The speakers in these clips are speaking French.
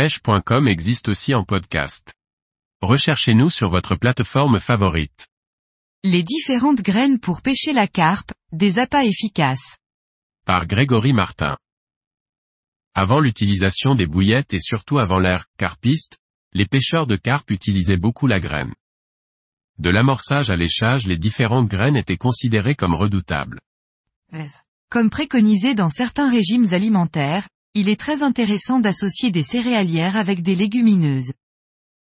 pêche.com existe aussi en podcast. Recherchez-nous sur votre plateforme favorite. Les différentes graines pour pêcher la carpe, des appâts efficaces. Par Grégory Martin. Avant l'utilisation des bouillettes et surtout avant l'ère carpiste, les pêcheurs de carpe utilisaient beaucoup la graine. De l'amorçage à l'échage les différentes graines étaient considérées comme redoutables. Comme préconisé dans certains régimes alimentaires, il est très intéressant d'associer des céréalières avec des légumineuses.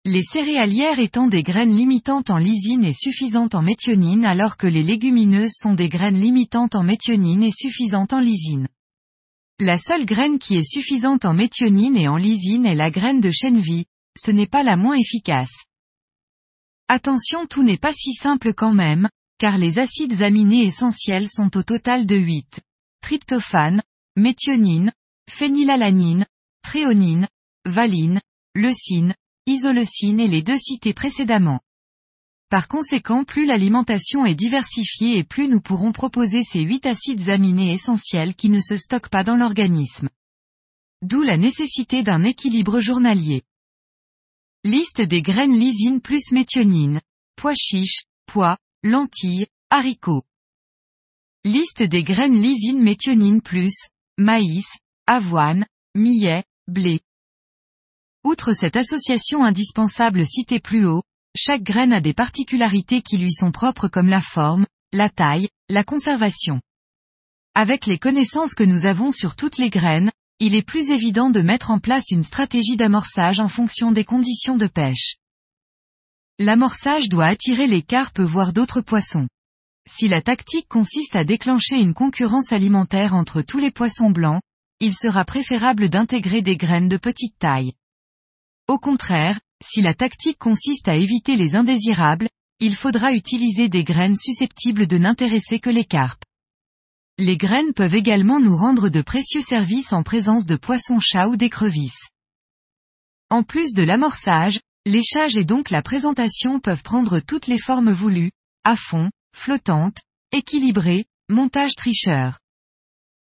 Les céréalières étant des graines limitantes en lysine et suffisantes en méthionine alors que les légumineuses sont des graines limitantes en méthionine et suffisantes en lysine. La seule graine qui est suffisante en méthionine et en lysine est la graine de chènevie, ce n'est pas la moins efficace. Attention tout n'est pas si simple quand même, car les acides aminés essentiels sont au total de 8. Tryptophane, méthionine, phénylalanine, tréonine, valine, leucine, isoleucine et les deux cités précédemment. Par conséquent plus l'alimentation est diversifiée et plus nous pourrons proposer ces huit acides aminés essentiels qui ne se stockent pas dans l'organisme. D'où la nécessité d'un équilibre journalier. Liste des graines lysine plus méthionine. Pois chiches, pois, lentilles, haricots. Liste des graines lysine méthionine plus, maïs, avoine, millet, blé. Outre cette association indispensable citée plus haut, chaque graine a des particularités qui lui sont propres comme la forme, la taille, la conservation. Avec les connaissances que nous avons sur toutes les graines, il est plus évident de mettre en place une stratégie d'amorçage en fonction des conditions de pêche. L'amorçage doit attirer les carpes voire d'autres poissons. Si la tactique consiste à déclencher une concurrence alimentaire entre tous les poissons blancs, il sera préférable d'intégrer des graines de petite taille. Au contraire, si la tactique consiste à éviter les indésirables, il faudra utiliser des graines susceptibles de n'intéresser que les carpes. Les graines peuvent également nous rendre de précieux services en présence de poissons-chats ou d'écrevisses. En plus de l'amorçage, l'échage et donc la présentation peuvent prendre toutes les formes voulues, à fond, flottante, équilibrée, montage tricheur.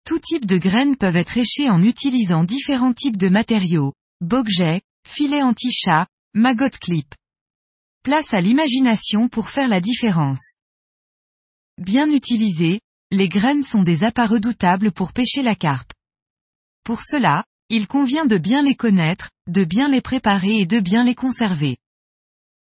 Tout type de graines peuvent être échées en utilisant différents types de matériaux, bogjet, filet anti-chat, maggot clip. Place à l'imagination pour faire la différence. Bien utilisées, les graines sont des appâts redoutables pour pêcher la carpe. Pour cela, il convient de bien les connaître, de bien les préparer et de bien les conserver.